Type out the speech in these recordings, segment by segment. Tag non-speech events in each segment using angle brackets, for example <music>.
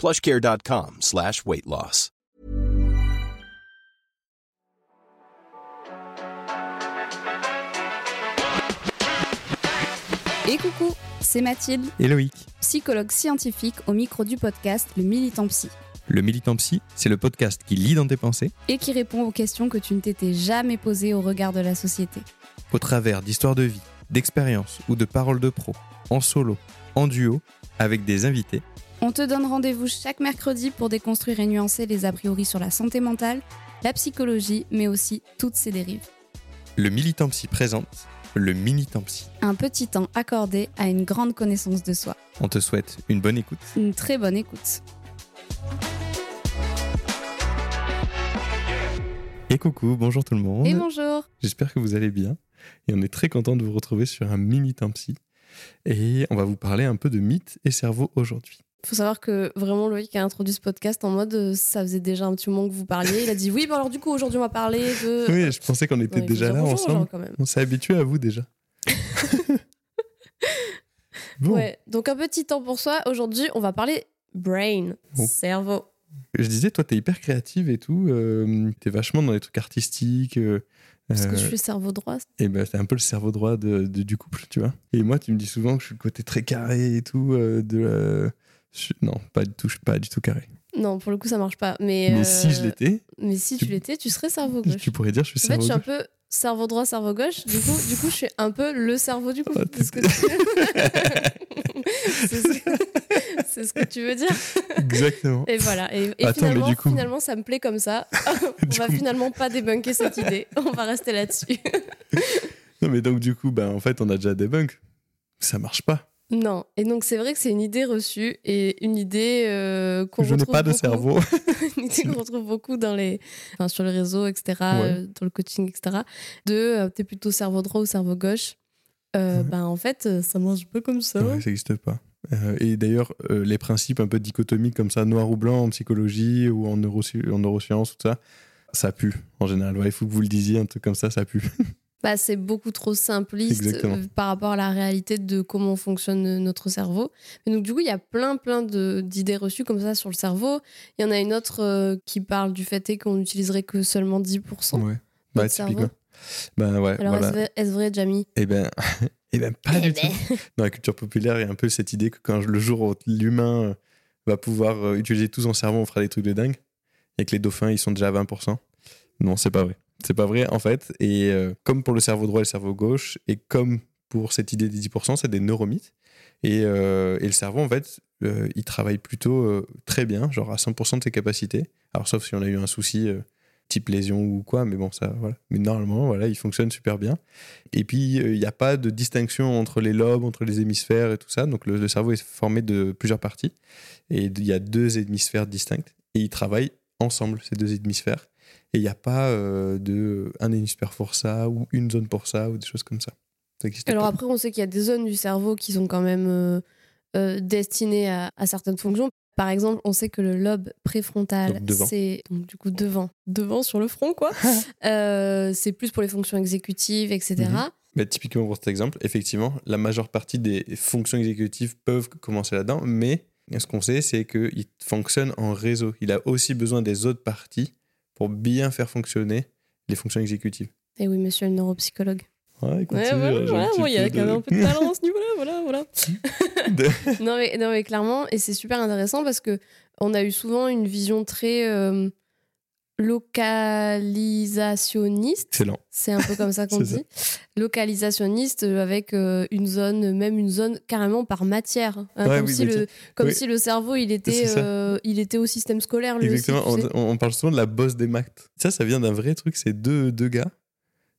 plushcare.com slash weight loss. Et coucou, c'est Mathilde, Et Loïc. psychologue scientifique au micro du podcast Le Militant Psy, Le Militant Psy, c'est le podcast qui lit dans tes pensées et qui répond aux questions que tu ne t'étais jamais posées au regard de la société. au travers d'histoires de vie, d'expériences ou de paroles de pro, en solo, en duo, avec des invités. On te donne rendez-vous chaque mercredi pour déconstruire et nuancer les a priori sur la santé mentale, la psychologie, mais aussi toutes ses dérives. Le Militant Psy présente le Militant Psy. Un petit temps accordé à une grande connaissance de soi. On te souhaite une bonne écoute. Une très bonne écoute. Et coucou, bonjour tout le monde. Et bonjour J'espère que vous allez bien. Et on est très content de vous retrouver sur un Militant Psy. Et on va vous parler un peu de mythes et cerveau aujourd'hui. Faut savoir que vraiment Loïc a introduit ce podcast en mode euh, ça faisait déjà un petit moment que vous parliez. Il a dit oui, bon alors du coup aujourd'hui on va parler de. Oui, je pensais qu'on était il déjà là ensemble. quand même. On s'est habitué à vous déjà. <laughs> bon, Ouais, donc un petit temps pour soi. Aujourd'hui on va parler brain, Oh. cerveau. je disais, toi, t'es hyper créative et tout. euh, t'es vachement dans les trucs artistiques. euh, Parce que euh, je suis cerveau droit. Et ben, c'est un peu le cerveau droit de, de- du couple, tu vois. Et moi, tu me dis souvent que je suis le côté très carré et tout. euh, de je Non, pas du tout, je suis pas du tout carré. Non, pour le coup ça marche pas. Mais, Mais euh, si je l'étais, Mais si tu tu- l'étais, tu serais cerveau gauche. tu pourrais dire je suis En fait, cerveau je suis un peu cerveau droit, cerveau gauche. Du coup, du coup, je suis un peu le cerveau du couple. Ah, C'est ce que tu- C'est ce que- c'est ce que tu veux dire. Exactement. Et voilà. Et, et Attends, mais finalement, du coup- finalement, ça me plaît comme ça. <laughs> On va coup- finalement pas débunker cette idée. <laughs> On va rester là-dessus. Non, mais donc, du coup, ben, en fait, on a déjà bugs. Ça marche pas. Non. Et donc, c'est vrai que c'est une idée reçue et une idée euh, qu'on Je n'ai retrouve pas de beaucoup- cerveau. <laughs> une idée qu'on retrouve beaucoup dans les, enfin, sur les réseaux, etc., Ouais. euh, dans le coaching, etc. De euh, t'es plutôt cerveau droit ou cerveau gauche. Euh, Ouais. Ben, en fait, euh, ça marche pas comme ça. Ouais, ça n'existe pas. Et d'ailleurs, les principes un peu dichotomiques comme ça, noir ou blanc en psychologie ou en, neurosci- en neurosciences, tout ça, ça pue en général. Il faut que vous le disiez, un truc comme ça, ça pue. <laughs> Bah, c'est beaucoup trop simpliste Exactement. euh, par rapport à la réalité de comment fonctionne euh, notre cerveau. Et donc, du coup, il y a plein, plein de- d'idées reçues comme ça sur le cerveau. Il y en a une autre euh, qui parle du fait qu'on n'utiliserait que seulement 10%. Ouais. Bah, typiquement. Ben ouais, Alors, voilà. est-ce vrai- Jamie? Eh ben, <laughs> eh ben pas Eh du ben. tout. <laughs> Dans la culture populaire, il y a un peu cette idée que quand le jour où l'humain va pouvoir utiliser tout son cerveau, on fera des trucs de dingue. Et que les dauphins, ils sont déjà à 20%. Non, c'est pas vrai. C'est pas vrai, en fait. Et euh, comme pour le cerveau droit et le cerveau gauche, et comme pour cette idée des 10%, c'est des neuromythes. Et, euh, et le cerveau, en fait, euh, il travaille plutôt très bien, genre à 100% de ses capacités. Alors, sauf si on a eu un souci, type lésion ou quoi, mais bon, ça, voilà. Mais normalement, voilà, il fonctionne super bien. Et puis, il n'y a pas de distinction entre les lobes, entre les hémisphères et tout ça. Donc, le, le cerveau est formé de plusieurs parties. Et il y a deux hémisphères distincts. Et ils travaillent ensemble, ces deux hémisphères. Et il n'y a pas euh, de un hémisphère pour ça, ou une zone pour ça, ou des choses comme ça. Alors pas. après, on sait qu'il y a des zones du cerveau qui sont quand même euh, euh, destinées à, à certaines fonctions. Par exemple, on sait que le lobe préfrontal, c'est du coup devant, devant sur le front, quoi. <laughs> Euh, c'est plus pour les fonctions exécutives, etc. Mhm. Mais typiquement pour cet exemple, effectivement, la majeure partie des fonctions exécutives peuvent commencer là-dedans, mais ce qu'on sait, c'est qu'il fonctionne en réseau. Il a aussi besoin des autres parties pour bien faire fonctionner les fonctions exécutives. Et oui, monsieur le neuropsychologue. Ouais, écoute, Ouais, voilà, voilà, bon, il y a quand même un peu de talent à ce niveau-là, <laughs> voilà, voilà. de- <laughs> non, mais, non, mais clairement, et c'est super intéressant parce que on a eu souvent une vision très euh, localisationniste. Excellent. C'est un peu comme ça <laughs> qu'on dit. Localisationniste euh, avec euh, une zone, même une zone carrément par matière. hein, Ouais, comme oui, si, le, comme oui. si le cerveau, il était, euh, il était au système scolaire, lui Exactement, aussi. on, on parle souvent de la bosse des maths. Ça, ça vient d'un vrai truc, c'est deux, deux gars,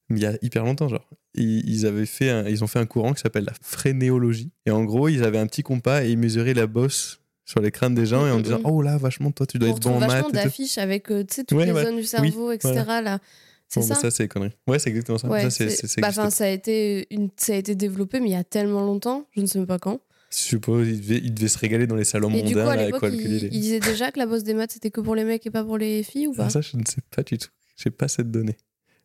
mais il y a hyper longtemps, genre. Ils, ils avaient fait un- ils ont fait un courant qui s'appelle la frénéologie. Et en gros, ils avaient un petit compas et ils mesuraient la bosse sur les crânes des gens et en disant. Oh là, vachement, toi, tu dois On être bon en maths. vachement d'affiches avec euh, tu sais, toutes Ouais, les ouais. zones du cerveau, etc. Là. C'est Bon, bah, ça ça, c'est des conneries. Ouais, c'est exactement ça. Ouais, ça, ça bah, enfin, ça, a été une... ça a été développé, mais il y a tellement longtemps, je ne sais même pas quand. Je suppose ils devaient, ils devaient se régaler dans les salons Et du coup, mondains à l'époque, il, il disait déjà que la bosse des maths, c'était que pour les mecs et pas pour les filles ou pas? ça, je ne sais pas du tout. J'ai pas cette donnée.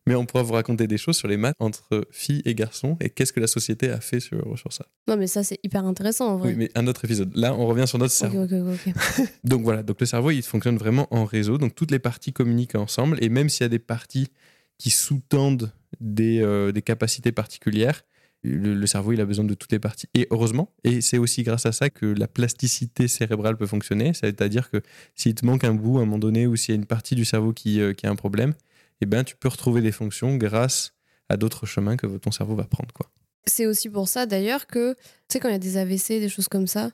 Mais on pourra vous raconter des choses sur les maths entre filles et garçons et qu'est-ce que la société a fait sur, sur ça. Non, mais ça, c'est hyper intéressant en vrai. Oui, mais un autre épisode. Là, on revient sur notre cerveau. ok, ok, ok. <laughs> Donc voilà, donc le cerveau, il fonctionne vraiment en réseau. Donc toutes les parties communiquent ensemble. Et même s'il y a des parties qui sous-tendent des, euh, des capacités particulières, le, le cerveau, il a besoin de toutes les parties. Et heureusement, et c'est aussi grâce à ça que la plasticité cérébrale peut fonctionner. C'est-à-dire que s'il te manque un bout à un moment donné ou s'il y a une partie du cerveau qui, euh, qui a un problème, eh ben, tu peux retrouver des fonctions grâce à d'autres chemins que ton cerveau va prendre. Quoi. C'est aussi pour ça d'ailleurs que, tu sais, quand il y a des AVC, des choses comme ça,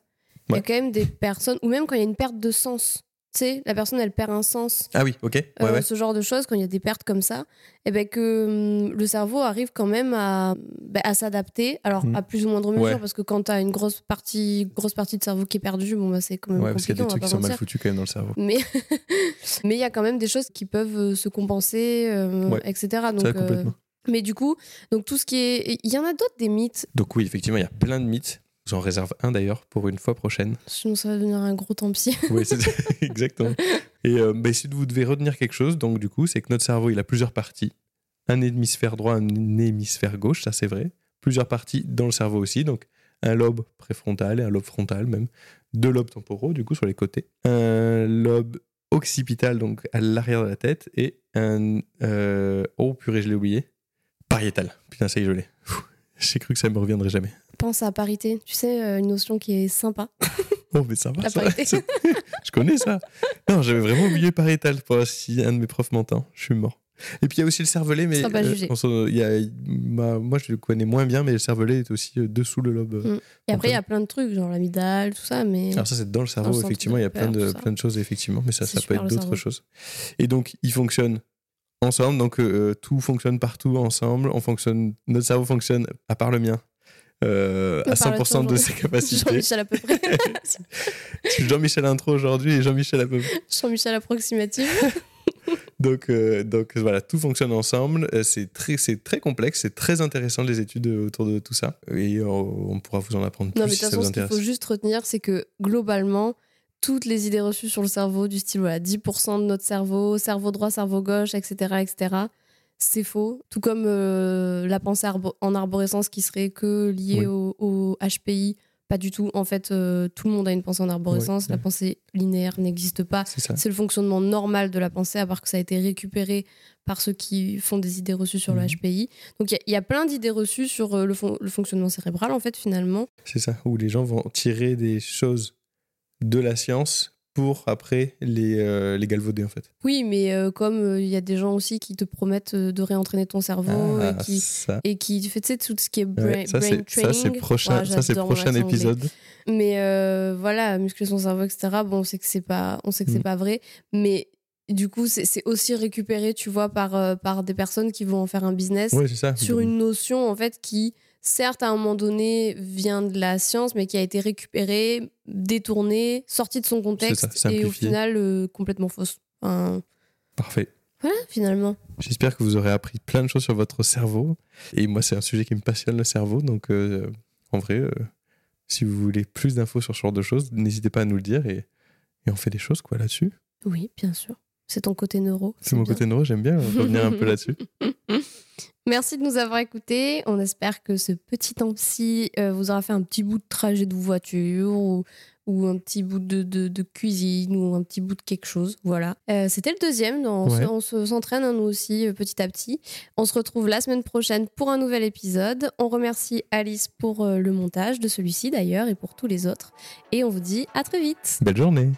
il y a quand même des personnes, ou même quand il y a une perte de sens. Tu sais, la personne, elle perd un sens. Ah oui, ok. Ouais, Euh, ouais. ce genre de choses, quand il y a des pertes comme ça, et ben que hum, le cerveau arrive quand même à, ben, à s'adapter, alors Mhm. à plus ou moindre mesure, Ouais. parce que quand tu as une grosse partie, grosse partie de cerveau qui est perdue, bon, bah, c'est quand même Ouais, parce qu'il y compliqué, a des trucs qui sont mal foutus quand même dans le cerveau. Mais <laughs> mais il y a quand même des choses qui peuvent euh, se compenser, euh, etc. Donc, Ça, euh, complètement. mais du coup, donc tout ce qui est, il y en a d'autres des mythes. Donc oui, effectivement, il y a plein de mythes. J'en réserve un d'ailleurs pour une fois prochaine. Sinon, ça va devenir un gros tant pis. <laughs> Oui, c'est <laughs> exactement. Et euh, bah, si vous devez retenir quelque chose, donc du coup, c'est que notre cerveau, il a plusieurs parties. Un hémisphère droit, un hémisphère gauche, ça c'est vrai. Plusieurs parties dans le cerveau aussi, donc un lobe préfrontal et un lobe frontal même. Deux lobes temporaux, du coup, sur les côtés. Un lobe occipital, donc à l'arrière de la tête. Et un... euh, Oh purée, je l'ai oublié. Pariétal. Putain, ça y est, je l'ai. J'ai cru que ça me reviendrait jamais. Pense à parité, tu sais, euh, une notion qui est sympa. <laughs> Oh, mais ça va, ça. <laughs> je connais ça. Non, j'avais vraiment oublié pariétal pour si un de mes profs m'entend. Je suis mort. Et puis il y a aussi le cervelet, mais euh, on il y a- bah, moi je le connais moins bien, mais le cervelet est aussi euh, dessous le lobe. Mm. Et après, il y a plein de trucs, genre l'amidale, tout ça, mais. Alors ça c'est dans le cerveau, Dans le centre effectivement, il y a plein de, plein de choses, effectivement, mais ça, ça peut être d'autres choses. Et donc ils fonctionnent ensemble, donc euh, tout fonctionne partout ensemble, on fonctionne, notre cerveau fonctionne, à part le mien, euh, à parle 100% de ses capacités. Jean-Michel à peu près. <laughs> C'est Jean-Michel intro aujourd'hui et Jean-Michel à peu près. Jean-Michel approximatif. <laughs> Donc, euh, donc voilà, tout fonctionne ensemble. Euh, C'est très, c'est très complexe, c'est très intéressant les études autour de tout ça. Et on pourra vous en apprendre plus Non, mais de toute façon, ce qu'il faut juste retenir, c'est que globalement, toutes les idées reçues sur le cerveau, du style voilà, 10% de notre cerveau, cerveau droit, cerveau gauche, etc., etc., c'est faux. Tout comme euh, la pensée arbo- en arborescence qui serait que liée Oui. au, au HPI. Pas du tout. En fait, euh, tout le monde a une pensée en arborescence. Oui, La oui. pensée linéaire n'existe pas. C'est le fonctionnement normal de la pensée, à part que ça a été récupéré par ceux qui font des idées reçues sur le Mhm. HPI. Donc il y a- il y, a plein d'idées reçues sur euh, le, fon- le fonctionnement cérébral, en fait, finalement. C'est ça, où les gens vont tirer des choses de la science pour après les, euh, les galvauder en fait. Oui, mais euh, comme euh, il y a des gens aussi qui te promettent de réentraîner ton cerveau Ah, et qui ça, et qui tu sais tout ce qui est brain, ouais, ça, brain c'est, ça, training. c'est prochain, Ouais, ça, c'est prochain anglais. épisode. Mais voilà, muscler son cerveau, etc. Bon, on sait que c'est pas, on sait que c'est Mm. pas vrai, mais du coup, c'est aussi récupéré, tu vois, par, par des personnes qui vont en faire un business Ouais, c'est ça. sur une notion, en fait, qui, certes, à un moment donné, vient de la science, mais qui a été récupérée, détournée, sortie de son contexte, ça, et au final, euh, complètement fausse. Enfin, Parfait. voilà, finalement. J'espère que vous aurez appris plein de choses sur votre cerveau. Et moi, c'est un sujet qui me passionne, le cerveau. Donc, euh, en vrai, euh, si vous voulez plus d'infos sur ce genre de choses, n'hésitez pas à nous le dire et, et on fait des choses quoi là-dessus. Oui, bien sûr. C'est ton côté neuro. C'est mon bien. côté neuro, j'aime bien revenir un peu là-dessus. <laughs> Merci de nous avoir écoutés. On espère que ce petit temps-ci euh, vous aura fait un petit bout de trajet de voiture ou, ou un petit bout de, de- de cuisine ou un petit bout de quelque chose. Voilà. Euh, C'était le deuxième. On Ouais. se- s'entraîne, hein, nous aussi, euh, petit à petit. On se retrouve la semaine prochaine pour un nouvel épisode. On remercie Alice pour le montage de celui-ci d'ailleurs et pour tous les autres. Et on vous dit à très vite. Belle journée.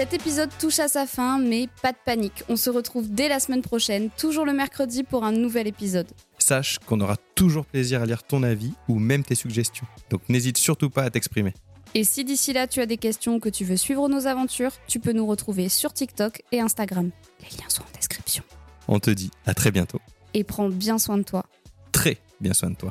Cet épisode touche à sa fin, mais pas de panique. On se retrouve dès la semaine prochaine, toujours le mercredi pour un nouvel épisode. Sache qu'on aura toujours plaisir à lire ton avis ou même tes suggestions. Donc n'hésite surtout pas à t'exprimer. Et si d'ici là tu as des questions ou que tu veux suivre nos aventures, tu peux nous retrouver sur TikTok et Instagram. Les liens sont en description. On te dit à très bientôt. Et prends bien soin de toi. Très bien soin de toi.